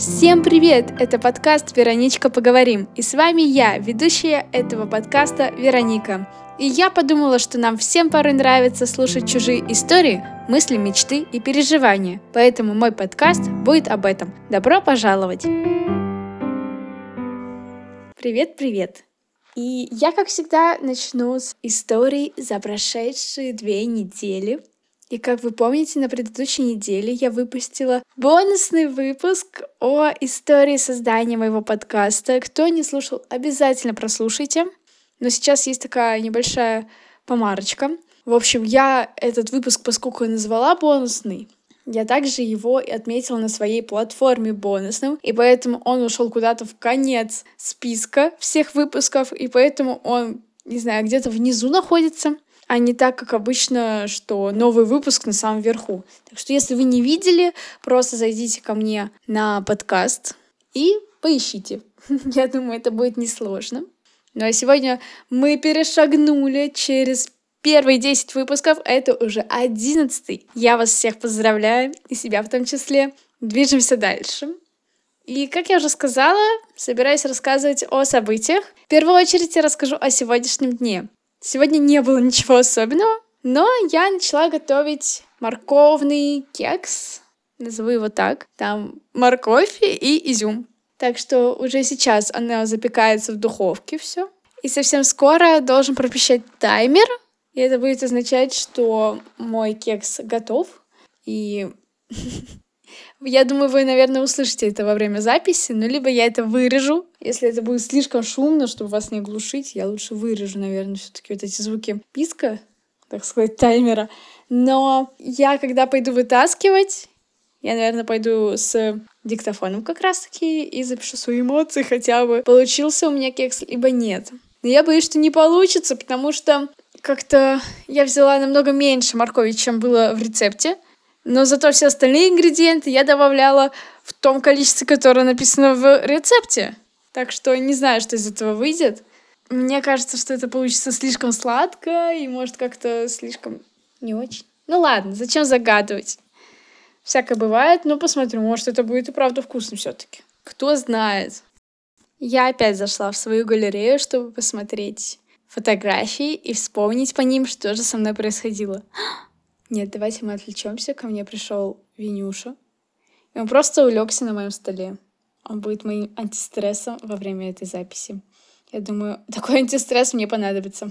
Всем привет! Это подкаст «Вероничка, поговорим». И с вами я, ведущая этого подкаста Вероника. И я подумала, что нам всем порой нравится слушать чужие истории, мысли, мечты и переживания. Поэтому мой подкаст будет об этом. Добро пожаловать! Привет-привет! И я, как всегда, начну с историй за прошедшие две недели. И как вы помните, на предыдущей неделе я выпустила бонусный выпуск о истории создания моего подкаста. Кто не слушал, обязательно прослушайте. Но сейчас есть такая небольшая помарочка. В общем, я этот выпуск, поскольку я назвала бонусный, я также его отметила на своей платформе бонусным, и поэтому он ушел куда-то в конец списка всех выпусков, и поэтому он, не знаю, где-то внизу находится а не так, как обычно, что новый выпуск на самом верху. Так что если вы не видели, просто зайдите ко мне на подкаст и поищите. Я думаю, это будет несложно. Ну а сегодня мы перешагнули через первые 10 выпусков, а это уже 11. Я вас всех поздравляю, и себя в том числе. Движемся дальше. И, как я уже сказала, собираюсь рассказывать о событиях. В первую очередь я расскажу о сегодняшнем дне. Сегодня не было ничего особенного, но я начала готовить морковный кекс, назову его так. Там морковь и изюм. Так что уже сейчас она запекается в духовке все. И совсем скоро должен пропищать таймер. И это будет означать, что мой кекс готов. И Я думаю, вы, наверное, услышите это во время записи, но либо я это вырежу. Если это будет слишком шумно, чтобы вас не глушить, я лучше вырежу, наверное, все таки вот эти звуки писка, так сказать, таймера. Но я, когда пойду вытаскивать, я, наверное, пойду с диктофоном как раз-таки и запишу свои эмоции хотя бы. Получился у меня кекс, либо нет. Но я боюсь, что не получится, потому что как-то я взяла намного меньше моркови, чем было в рецепте. Но зато все остальные ингредиенты я добавляла в том количестве, которое написано в рецепте. Так что не знаю, что из этого выйдет. Мне кажется, что это получится слишком сладко и может как-то слишком не очень. Ну ладно, зачем загадывать? Всякое бывает, но посмотрю, может это будет и правда вкусно все-таки. Кто знает. Я опять зашла в свою галерею, чтобы посмотреть фотографии и вспомнить по ним, что же со мной происходило. Нет, давайте мы отвлечемся. Ко мне пришел Винюша. И он просто улегся на моем столе. Он будет моим антистрессом во время этой записи. Я думаю, такой антистресс мне понадобится.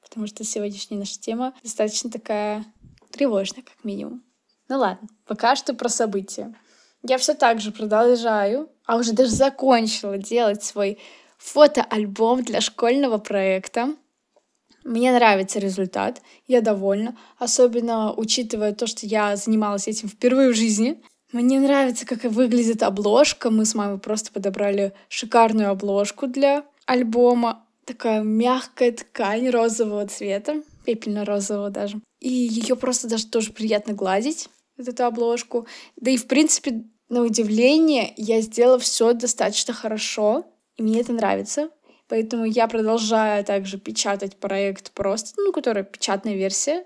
Потому что сегодняшняя наша тема достаточно такая тревожная, как минимум. Ну ладно, пока что про события. Я все так же продолжаю, а уже даже закончила делать свой фотоальбом для школьного проекта. Мне нравится результат, я довольна, особенно учитывая то, что я занималась этим впервые в жизни. Мне нравится, как выглядит обложка. Мы с мамой просто подобрали шикарную обложку для альбома. Такая мягкая ткань розового цвета, пепельно-розового даже. И ее просто даже тоже приятно гладить, вот эту обложку. Да и, в принципе, на удивление, я сделала все достаточно хорошо, и мне это нравится. Поэтому я продолжаю также печатать проект просто, ну, которая печатная версия.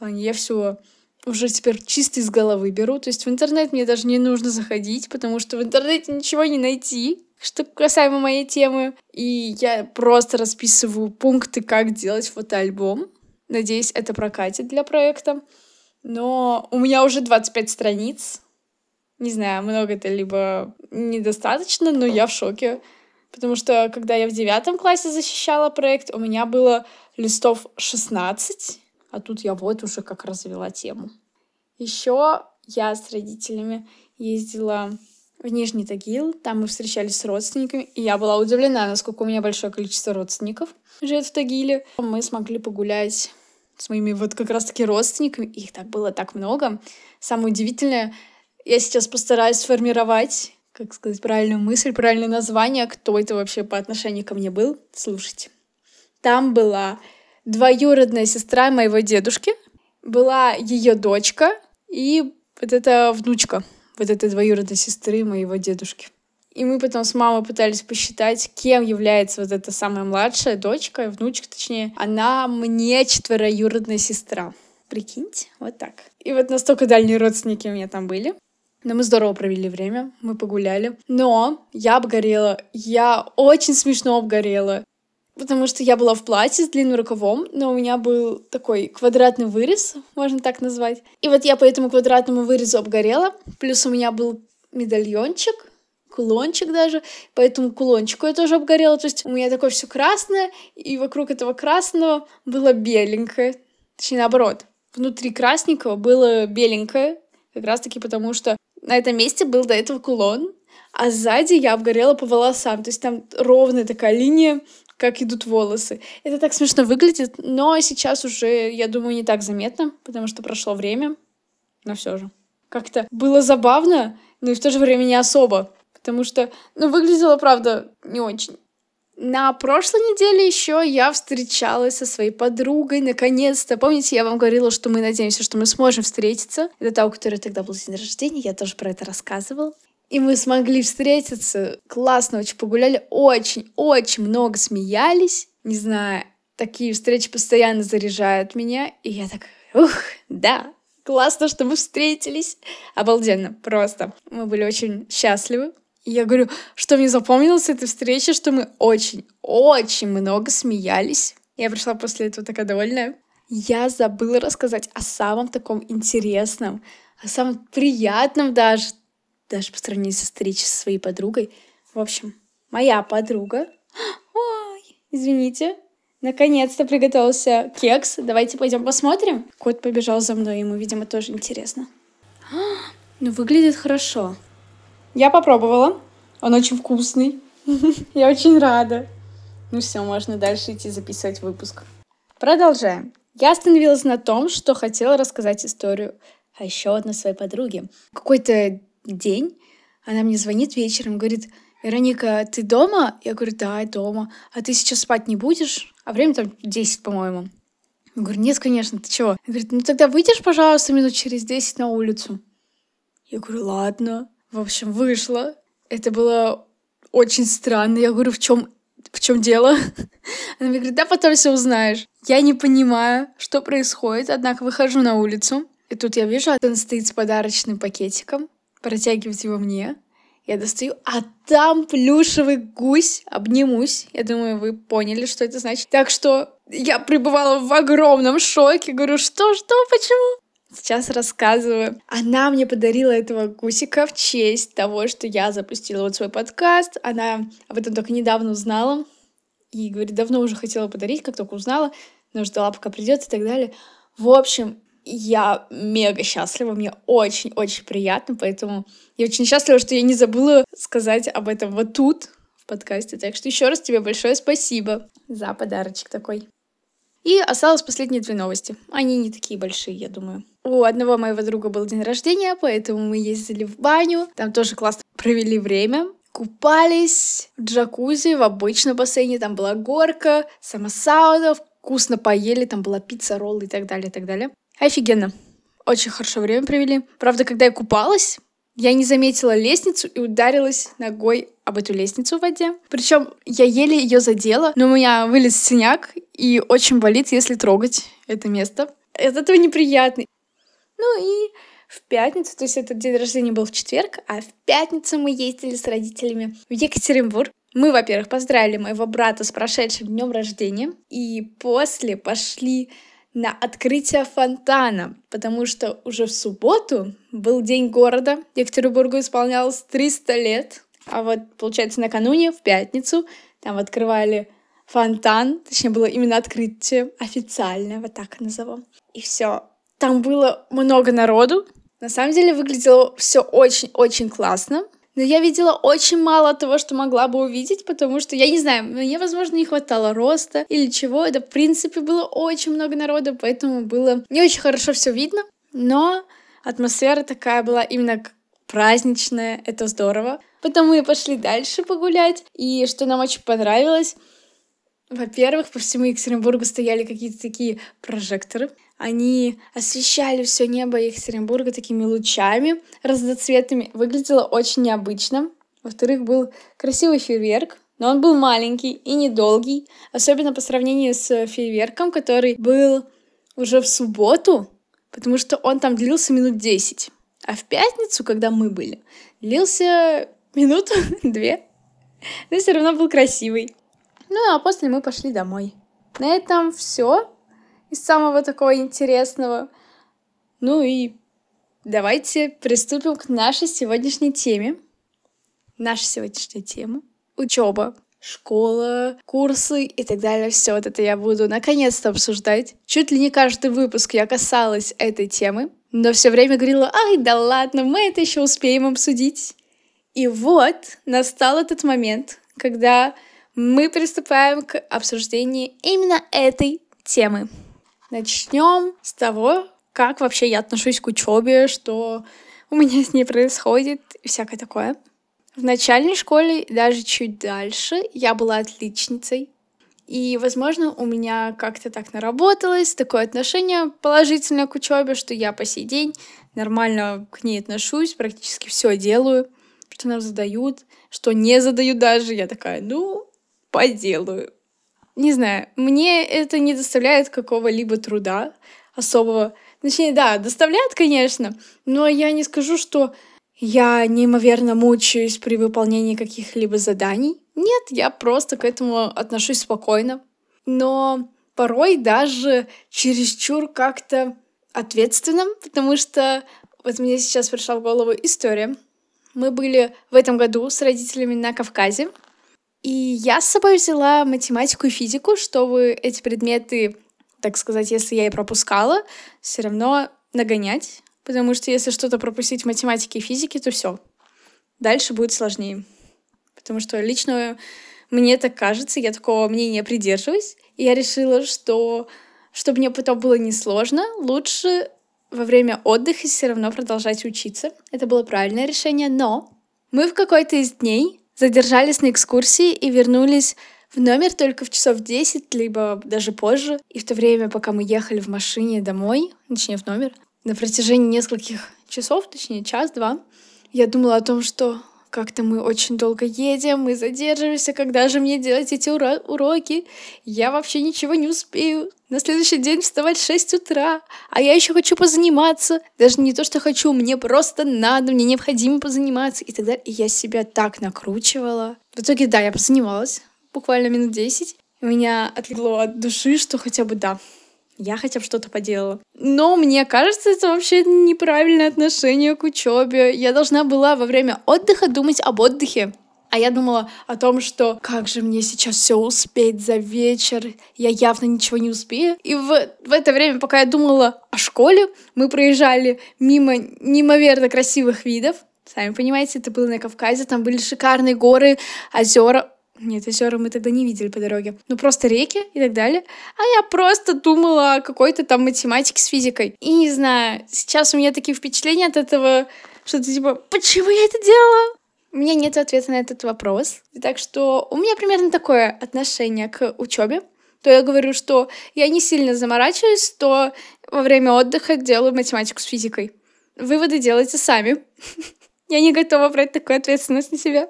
Я все уже теперь чисто из головы беру. То есть в интернет мне даже не нужно заходить, потому что в интернете ничего не найти, что касаемо моей темы. И я просто расписываю пункты, как делать фотоальбом. Надеюсь, это прокатит для проекта. Но у меня уже 25 страниц. Не знаю, много это либо недостаточно, но я в шоке. Потому что, когда я в девятом классе защищала проект, у меня было листов 16, а тут я вот уже как развела тему. Еще я с родителями ездила в Нижний Тагил, там мы встречались с родственниками, и я была удивлена, насколько у меня большое количество родственников живет в Тагиле. Мы смогли погулять с моими вот как раз-таки родственниками, их так было так много. Самое удивительное, я сейчас постараюсь сформировать как сказать, правильную мысль, правильное название, кто это вообще по отношению ко мне был. Слушайте. Там была двоюродная сестра моего дедушки, была ее дочка и вот эта внучка вот этой двоюродной сестры моего дедушки. И мы потом с мамой пытались посчитать, кем является вот эта самая младшая дочка, внучка точнее. Она мне четвероюродная сестра. Прикиньте, вот так. И вот настолько дальние родственники у меня там были. Но мы здорово провели время, мы погуляли. Но я обгорела, я очень смешно обгорела. Потому что я была в платье с длинным рукавом, но у меня был такой квадратный вырез, можно так назвать. И вот я по этому квадратному вырезу обгорела. Плюс у меня был медальончик, кулончик даже, по этому кулончику я тоже обгорела. То есть у меня такое все красное, и вокруг этого красного было беленькое. Точнее, наоборот. Внутри красненького было беленькое, как раз-таки потому, что на этом месте был до этого кулон, а сзади я обгорела по волосам. То есть там ровная такая линия, как идут волосы. Это так смешно выглядит, но сейчас уже, я думаю, не так заметно, потому что прошло время, но все же. Как-то было забавно, но и в то же время не особо, потому что, ну, выглядело, правда, не очень. На прошлой неделе еще я встречалась со своей подругой, наконец-то. Помните, я вам говорила, что мы надеемся, что мы сможем встретиться. Это та, у которой тогда был день рождения, я тоже про это рассказывала. И мы смогли встретиться, классно очень погуляли, очень-очень много смеялись. Не знаю, такие встречи постоянно заряжают меня. И я так, ух, да, классно, что мы встретились. Обалденно, просто. Мы были очень счастливы. Я говорю, что мне запомнилось с этой встречи, что мы очень-очень много смеялись. Я пришла после этого такая довольная. Я забыла рассказать о самом таком интересном, о самом приятном даже, даже по сравнению со встречей со своей подругой. В общем, моя подруга... Ой, извините. Наконец-то приготовился кекс. Давайте пойдем посмотрим. Кот побежал за мной, ему, видимо, тоже интересно. Ну, выглядит хорошо. Я попробовала. Он очень вкусный. Я очень рада. Ну все, можно дальше идти записывать выпуск. Продолжаем. Я остановилась на том, что хотела рассказать историю о еще одной своей подруге. Какой-то день она мне звонит вечером, говорит, Вероника, ты дома? Я говорю, да, я дома. А ты сейчас спать не будешь? А время там 10, по-моему. Я говорю, нет, конечно, ты чего? Она говорит, ну тогда выйдешь, пожалуйста, минут через 10 на улицу. Я говорю, ладно. В общем, вышла. Это было очень странно. Я говорю, в чем в чем дело? Она мне говорит, да потом все узнаешь. Я не понимаю, что происходит, однако выхожу на улицу, и тут я вижу, он стоит с подарочным пакетиком, протягивает его мне. Я достаю, а там плюшевый гусь, обнимусь. Я думаю, вы поняли, что это значит. Так что я пребывала в огромном шоке. Говорю, что, что, почему? Сейчас рассказываю. Она мне подарила этого гусика в честь того, что я запустила вот свой подкаст. Она об этом только недавно узнала. И говорит, давно уже хотела подарить, как только узнала, но ждала, пока придет и так далее. В общем, я мега счастлива, мне очень-очень приятно, поэтому я очень счастлива, что я не забыла сказать об этом вот тут, в подкасте. Так что еще раз тебе большое спасибо за подарочек такой. И осталось последние две новости. Они не такие большие, я думаю. У одного моего друга был день рождения, поэтому мы ездили в баню. Там тоже классно провели время. Купались в джакузи, в обычном бассейне. Там была горка, сама сауна, вкусно поели, там была пицца, роллы и так далее, и так далее. Офигенно. Очень хорошо время провели. Правда, когда я купалась, я не заметила лестницу и ударилась ногой об эту лестницу в воде. Причем я еле ее задела, но у меня вылез синяк и очень болит, если трогать это место. От этого неприятно. Ну и в пятницу, то есть этот день рождения был в четверг, а в пятницу мы ездили с родителями в Екатеринбург. Мы, во-первых, поздравили моего брата с прошедшим днем рождения, и после пошли на открытие фонтана, потому что уже в субботу был День города, Екатеринбургу исполнялось 300 лет, а вот, получается, накануне, в пятницу, там открывали фонтан, точнее, было именно открытие официальное, вот так назову. И все. Там было много народу. На самом деле выглядело все очень-очень классно. Но я видела очень мало того, что могла бы увидеть, потому что, я не знаю, мне, возможно, не хватало роста или чего. Это, в принципе, было очень много народу, поэтому было не очень хорошо все видно. Но атмосфера такая была именно праздничная, это здорово. Потом мы пошли дальше погулять, и что нам очень понравилось, во-первых, по всему Екатеринбургу стояли какие-то такие прожекторы. Они освещали все небо Екатеринбурга такими лучами разноцветными. Выглядело очень необычно. Во-вторых, был красивый фейерверк, но он был маленький и недолгий, особенно по сравнению с фейерверком, который был уже в субботу, потому что он там длился минут 10. А в пятницу, когда мы были, длился минуту, две. Но все равно был красивый. Ну, а после мы пошли домой. На этом все из самого такого интересного. Ну и давайте приступим к нашей сегодняшней теме. Наша сегодняшняя тема — учеба школа, курсы и так далее. Все вот это я буду наконец-то обсуждать. Чуть ли не каждый выпуск я касалась этой темы, но все время говорила, ай, да ладно, мы это еще успеем обсудить. И вот настал этот момент, когда мы приступаем к обсуждению именно этой темы. Начнем с того, как вообще я отношусь к учебе, что у меня с ней происходит и всякое такое. В начальной школе, даже чуть дальше, я была отличницей. И, возможно, у меня как-то так наработалось такое отношение положительное к учебе, что я по сей день нормально к ней отношусь, практически все делаю, что нам задают, что не задают даже. Я такая, ну, поделаю. Не знаю, мне это не доставляет какого-либо труда особого. Точнее, да, доставляет, конечно, но я не скажу, что я неимоверно мучаюсь при выполнении каких-либо заданий. Нет, я просто к этому отношусь спокойно. Но порой даже чересчур как-то ответственным, потому что вот мне сейчас пришла в голову история. Мы были в этом году с родителями на Кавказе, и я с собой взяла математику и физику, чтобы эти предметы, так сказать, если я и пропускала, все равно нагонять. Потому что если что-то пропустить в математике и физике, то все. Дальше будет сложнее. Потому что лично мне так кажется, я такого мнения придерживаюсь. И я решила, что чтобы мне потом было несложно, лучше во время отдыха все равно продолжать учиться. Это было правильное решение, но мы в какой-то из дней задержались на экскурсии и вернулись в номер только в часов 10, либо даже позже. И в то время, пока мы ехали в машине домой, точнее в номер, на протяжении нескольких часов, точнее час-два, я думала о том, что как-то мы очень долго едем, мы задерживаемся, когда же мне делать эти уро уроки? Я вообще ничего не успею. На следующий день вставать в 6 утра, а я еще хочу позаниматься. Даже не то, что хочу, мне просто надо, мне необходимо позаниматься и так далее. И я себя так накручивала. В итоге, да, я позанималась буквально минут 10. У меня отлегло от души, что хотя бы да, я хотя бы что-то поделала. Но мне кажется, это вообще неправильное отношение к учебе. Я должна была во время отдыха думать об отдыхе. А я думала о том, что как же мне сейчас все успеть за вечер, я явно ничего не успею. И в, в это время, пока я думала о школе, мы проезжали мимо неимоверно красивых видов. Сами понимаете, это было на Кавказе, там были шикарные горы, озера. Нет, озера мы тогда не видели по дороге. Ну, просто реки и так далее. А я просто думала о какой-то там математике с физикой. И не знаю, сейчас у меня такие впечатления от этого, что ты типа, почему я это делала? У меня нет ответа на этот вопрос. Так что у меня примерно такое отношение к учебе. То я говорю, что я не сильно заморачиваюсь, то во время отдыха делаю математику с физикой. Выводы делайте сами. Я не готова брать такую ответственность на себя.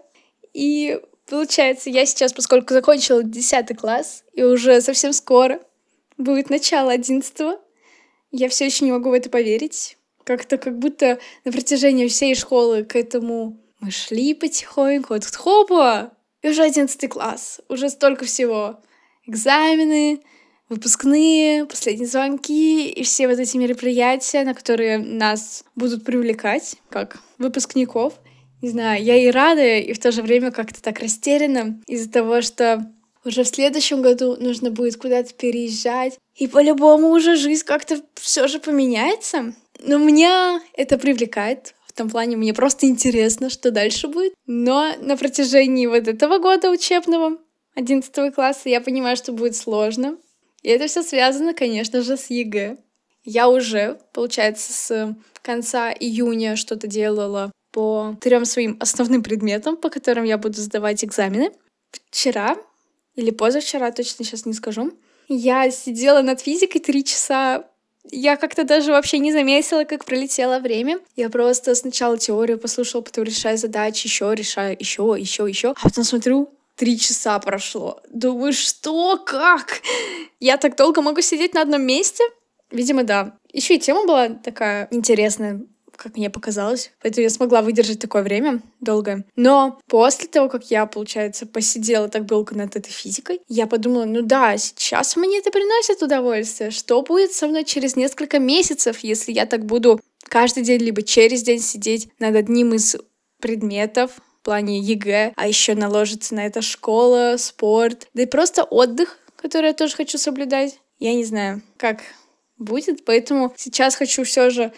И Получается, я сейчас, поскольку закончила 10 класс, и уже совсем скоро будет начало 11 я все еще не могу в это поверить. Как-то как будто на протяжении всей школы к этому мы шли потихоньку, вот хопа, и уже 11 класс, уже столько всего. Экзамены, выпускные, последние звонки и все вот эти мероприятия, на которые нас будут привлекать как выпускников — не знаю, я и рада, и в то же время как-то так растеряна из-за того, что уже в следующем году нужно будет куда-то переезжать, и по-любому уже жизнь как-то все же поменяется. Но меня это привлекает. В том плане мне просто интересно, что дальше будет. Но на протяжении вот этого года учебного, 11 класса, я понимаю, что будет сложно. И это все связано, конечно же, с ЕГЭ. Я уже, получается, с конца июня что-то делала по трем своим основным предметам, по которым я буду сдавать экзамены. Вчера или позавчера, точно сейчас не скажу, я сидела над физикой три часа. Я как-то даже вообще не заметила, как пролетело время. Я просто сначала теорию послушала, потом решаю задачи, еще решаю, еще, еще, еще. А потом смотрю, три часа прошло. Думаю, что, как? Я так долго могу сидеть на одном месте? Видимо, да. Еще и тема была такая интересная как мне показалось. Поэтому я смогла выдержать такое время долгое. Но после того, как я, получается, посидела так долго над этой физикой, я подумала, ну да, сейчас мне это приносит удовольствие. Что будет со мной через несколько месяцев, если я так буду каждый день либо через день сидеть над одним из предметов, в плане ЕГЭ, а еще наложится на это школа, спорт, да и просто отдых, который я тоже хочу соблюдать. Я не знаю, как будет, поэтому сейчас хочу все же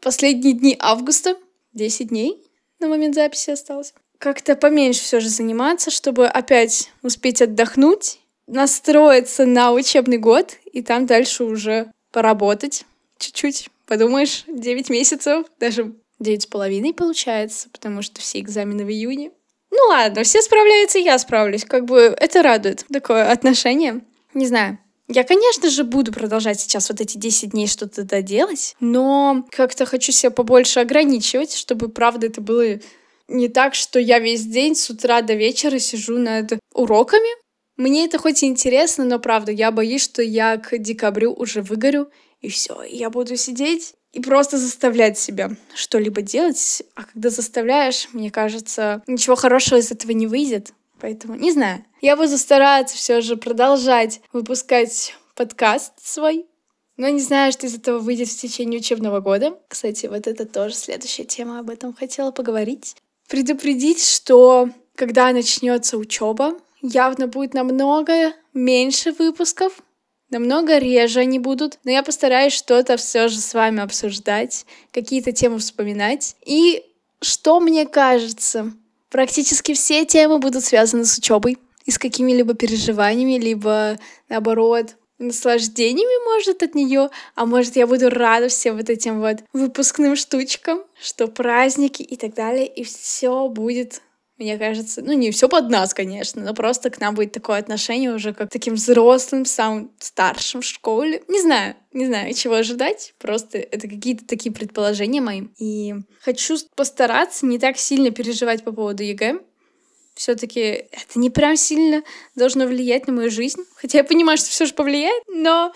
последние дни августа, 10 дней на момент записи осталось, как-то поменьше все же заниматься, чтобы опять успеть отдохнуть, настроиться на учебный год и там дальше уже поработать чуть-чуть. Подумаешь, 9 месяцев, даже девять с половиной получается, потому что все экзамены в июне. Ну ладно, все справляются, я справлюсь. Как бы это радует, такое отношение. Не знаю, я, конечно же, буду продолжать сейчас вот эти 10 дней что-то доделать, но как-то хочу себя побольше ограничивать, чтобы, правда, это было не так, что я весь день с утра до вечера сижу над уроками. Мне это хоть и интересно, но, правда, я боюсь, что я к декабрю уже выгорю, и все, я буду сидеть и просто заставлять себя что-либо делать. А когда заставляешь, мне кажется, ничего хорошего из этого не выйдет. Поэтому не знаю. Я буду стараться все же продолжать выпускать подкаст свой. Но не знаю, что из этого выйдет в течение учебного года. Кстати, вот это тоже следующая тема, об этом хотела поговорить. Предупредить, что когда начнется учеба, явно будет намного меньше выпусков, намного реже они будут, но я постараюсь что-то все же с вами обсуждать, какие-то темы вспоминать. И что мне кажется, Практически все темы будут связаны с учебой и с какими-либо переживаниями, либо наоборот наслаждениями, может, от нее, а может, я буду рада всем вот этим вот выпускным штучкам, что праздники и так далее, и все будет мне кажется, ну не все под нас, конечно, но просто к нам будет такое отношение уже как таким взрослым, самым старшим в школе. Не знаю, не знаю, чего ожидать. Просто это какие-то такие предположения мои. И хочу постараться не так сильно переживать по поводу ЕГЭ. Все-таки это не прям сильно должно влиять на мою жизнь. Хотя я понимаю, что все же повлияет, но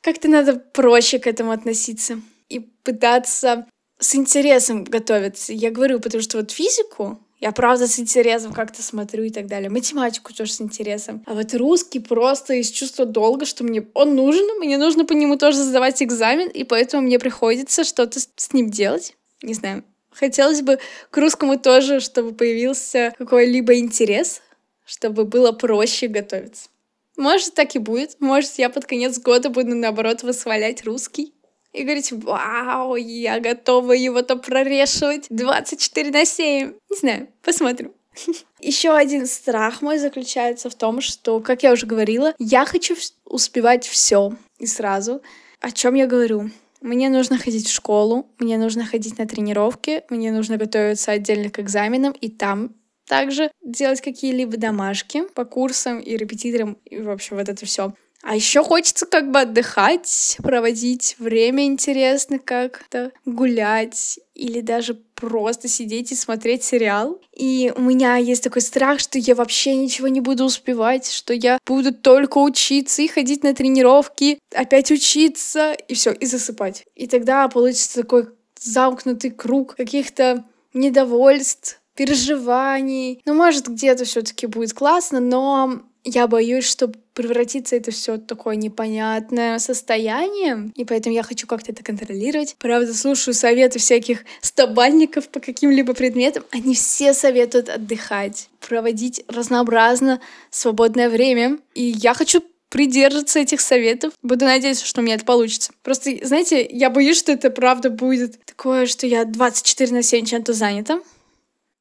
как-то надо проще к этому относиться и пытаться с интересом готовиться. Я говорю, потому что вот физику я правда с интересом как-то смотрю и так далее. Математику тоже с интересом. А вот русский просто из чувства долга, что мне он нужен, мне нужно по нему тоже сдавать экзамен, и поэтому мне приходится что-то с ним делать. Не знаю. Хотелось бы к русскому тоже, чтобы появился какой-либо интерес, чтобы было проще готовиться. Может, так и будет. Может, я под конец года буду, наоборот, восхвалять русский и говорить, вау, я готова его-то прорешивать 24 на 7. Не знаю, посмотрим. Еще один страх мой заключается в том, что, как я уже говорила, я хочу успевать все и сразу. О чем я говорю? Мне нужно ходить в школу, мне нужно ходить на тренировки, мне нужно готовиться отдельно к экзаменам, и там также делать какие-либо домашки по курсам и репетиторам, и, в вот это все. А еще хочется как бы отдыхать, проводить время интересно как-то, гулять или даже просто сидеть и смотреть сериал. И у меня есть такой страх, что я вообще ничего не буду успевать, что я буду только учиться и ходить на тренировки, опять учиться и все, и засыпать. И тогда получится такой замкнутый круг каких-то недовольств, переживаний. Ну, может, где-то все-таки будет классно, но я боюсь, что превратится это все такое непонятное состояние, и поэтому я хочу как-то это контролировать. Правда, слушаю советы всяких стобальников по каким-либо предметам. Они все советуют отдыхать, проводить разнообразно свободное время. И я хочу придерживаться этих советов. Буду надеяться, что у меня это получится. Просто, знаете, я боюсь, что это правда будет такое, что я 24 на 7 чем-то занята.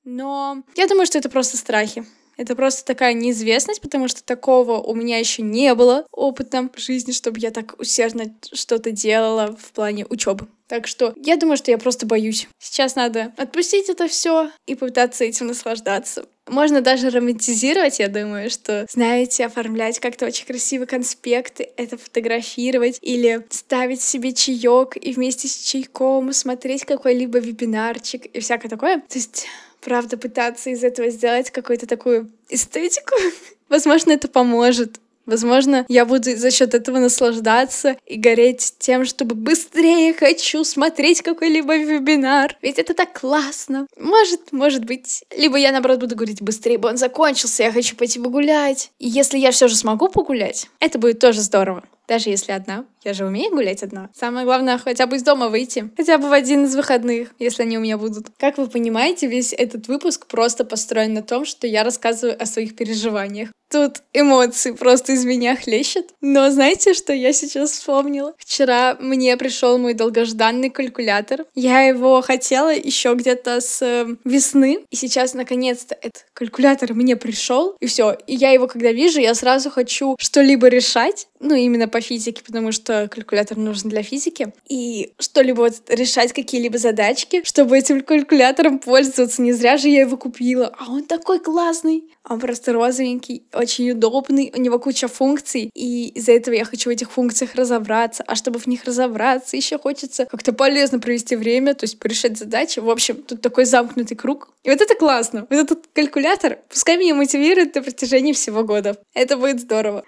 Но я думаю, что это просто страхи. Это просто такая неизвестность, потому что такого у меня еще не было опыта в жизни, чтобы я так усердно что-то делала в плане учебы. Так что я думаю, что я просто боюсь. Сейчас надо отпустить это все и попытаться этим наслаждаться. Можно даже романтизировать, я думаю, что, знаете, оформлять как-то очень красивые конспекты, это фотографировать или ставить себе чаек и вместе с чайком смотреть какой-либо вебинарчик и всякое такое. То есть правда, пытаться из этого сделать какую-то такую эстетику. Возможно, это поможет. Возможно, я буду за счет этого наслаждаться и гореть тем, чтобы быстрее хочу смотреть какой-либо вебинар. Ведь это так классно. Может, может быть. Либо я, наоборот, буду говорить быстрее, бы он закончился, я хочу пойти погулять. И если я все же смогу погулять, это будет тоже здорово. Даже если одна. Я же умею гулять одна. Самое главное, хотя бы из дома выйти. Хотя бы в один из выходных, если они у меня будут. Как вы понимаете, весь этот выпуск просто построен на том, что я рассказываю о своих переживаниях. Тут эмоции просто из меня хлещут. Но знаете, что я сейчас вспомнила? Вчера мне пришел мой долгожданный калькулятор. Я его хотела еще где-то с э, весны. И сейчас, наконец-то, этот калькулятор мне пришел. И все. И я его, когда вижу, я сразу хочу что-либо решать. Ну, именно по физике, потому что калькулятор нужен для физики. И что-либо вот решать, какие-либо задачки, чтобы этим калькулятором пользоваться. Не зря же я его купила. А он такой классный. Он просто розовенький, очень удобный, у него куча функций, и из-за этого я хочу в этих функциях разобраться. А чтобы в них разобраться, еще хочется как-то полезно провести время, то есть порешать задачи. В общем, тут такой замкнутый круг. И вот это классно. Вот этот калькулятор пускай меня мотивирует на протяжении всего года. Это будет здорово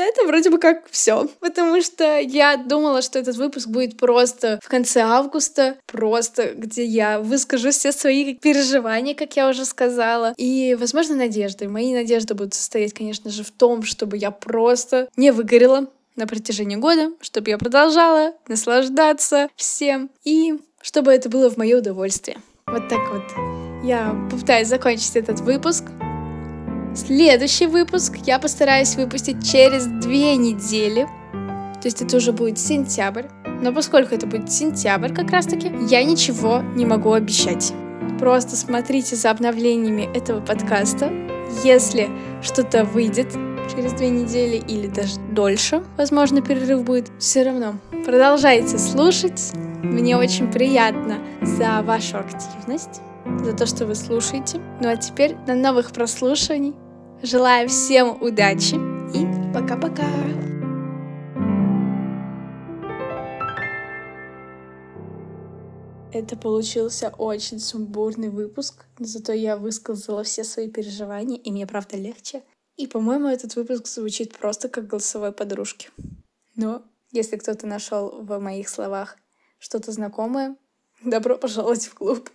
на этом вроде бы как все. Потому что я думала, что этот выпуск будет просто в конце августа, просто где я выскажу все свои переживания, как я уже сказала, и, возможно, надежды. Мои надежды будут состоять, конечно же, в том, чтобы я просто не выгорела на протяжении года, чтобы я продолжала наслаждаться всем, и чтобы это было в мое удовольствие. Вот так вот я попытаюсь закончить этот выпуск. Следующий выпуск я постараюсь выпустить через две недели. То есть это уже будет сентябрь. Но поскольку это будет сентябрь как раз таки, я ничего не могу обещать. Просто смотрите за обновлениями этого подкаста. Если что-то выйдет через две недели или даже дольше, возможно, перерыв будет, все равно продолжайте слушать. Мне очень приятно за вашу активность за то, что вы слушаете. Ну а теперь до новых прослушиваний. Желаю всем удачи и пока-пока. Это получился очень сумбурный выпуск, но зато я высказала все свои переживания, и мне правда легче. И, по-моему, этот выпуск звучит просто как голосовой подружки. Но если кто-то нашел в моих словах что-то знакомое, добро пожаловать в клуб.